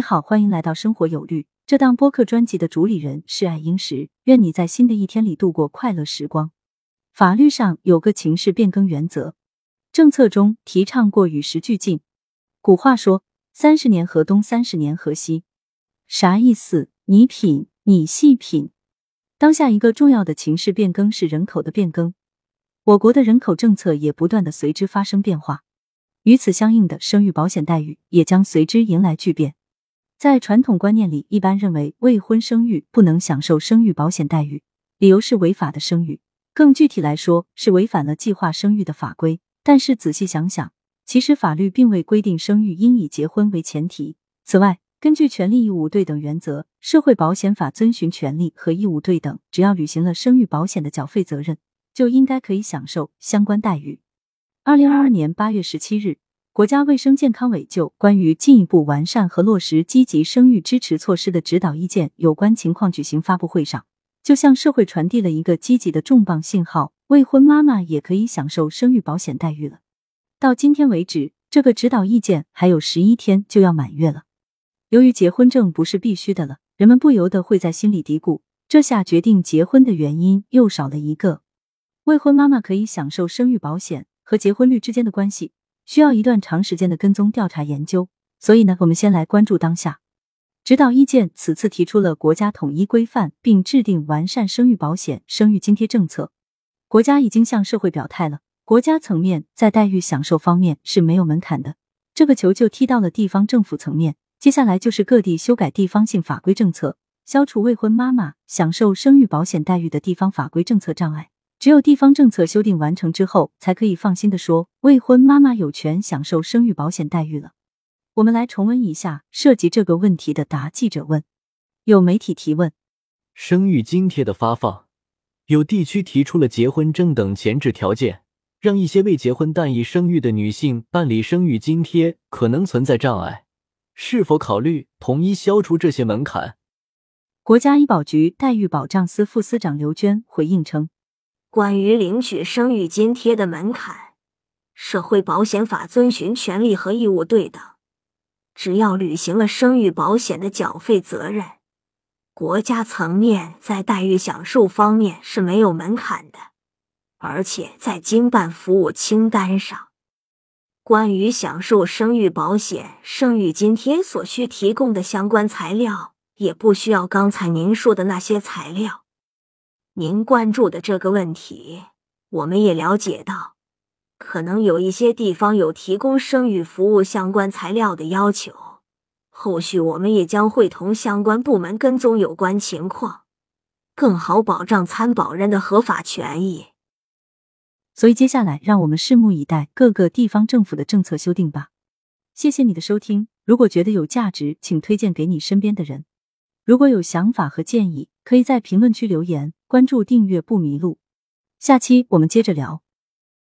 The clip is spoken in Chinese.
你好，欢迎来到生活有律。这档播客专辑的主理人是爱英石，愿你在新的一天里度过快乐时光。法律上有个情势变更原则，政策中提倡过与时俱进。古话说“三十年河东，三十年河西”，啥意思？你品，你细品。当下一个重要的情势变更是人口的变更，我国的人口政策也不断的随之发生变化，与此相应的生育保险待遇也将随之迎来巨变。在传统观念里，一般认为未婚生育不能享受生育保险待遇，理由是违法的生育。更具体来说，是违反了计划生育的法规。但是仔细想想，其实法律并未规定生育应以结婚为前提。此外，根据权利义务对等原则，社会保险法遵循权利和义务对等，只要履行了生育保险的缴费责任，就应该可以享受相关待遇。二零二二年八月十七日。国家卫生健康委就关于进一步完善和落实积极生育支持措施的指导意见有关情况举行发布会上，就向社会传递了一个积极的重磅信号：未婚妈妈也可以享受生育保险待遇了。到今天为止，这个指导意见还有十一天就要满月了。由于结婚证不是必须的了，人们不由得会在心里嘀咕：这下决定结婚的原因又少了一个。未婚妈妈可以享受生育保险和结婚率之间的关系。需要一段长时间的跟踪调查研究，所以呢，我们先来关注当下。指导意见此次提出了国家统一规范并制定完善生育保险、生育津贴政策。国家已经向社会表态了，国家层面在待遇享受方面是没有门槛的。这个球就踢到了地方政府层面，接下来就是各地修改地方性法规政策，消除未婚妈妈享受生育保险待遇的地方法规政策障碍。只有地方政策修订完成之后，才可以放心的说，未婚妈妈有权享受生育保险待遇了。我们来重温一下涉及这个问题的答记者问。有媒体提问：生育津贴的发放，有地区提出了结婚证等前置条件，让一些未结婚但已生育的女性办理生育津贴可能存在障碍，是否考虑统一消除这些门槛？国家医保局待遇保障司副司长刘娟回应称。关于领取生育津贴的门槛，社会保险法遵循权利和义务对等，只要履行了生育保险的缴费责任，国家层面在待遇享受方面是没有门槛的。而且在经办服务清单上，关于享受生育保险、生育津贴所需提供的相关材料，也不需要刚才您说的那些材料。您关注的这个问题，我们也了解到，可能有一些地方有提供生育服务相关材料的要求。后续我们也将会同相关部门跟踪有关情况，更好保障参保人的合法权益。所以，接下来让我们拭目以待各个地方政府的政策修订吧。谢谢你的收听，如果觉得有价值，请推荐给你身边的人。如果有想法和建议，可以在评论区留言。关注订阅不迷路，下期我们接着聊。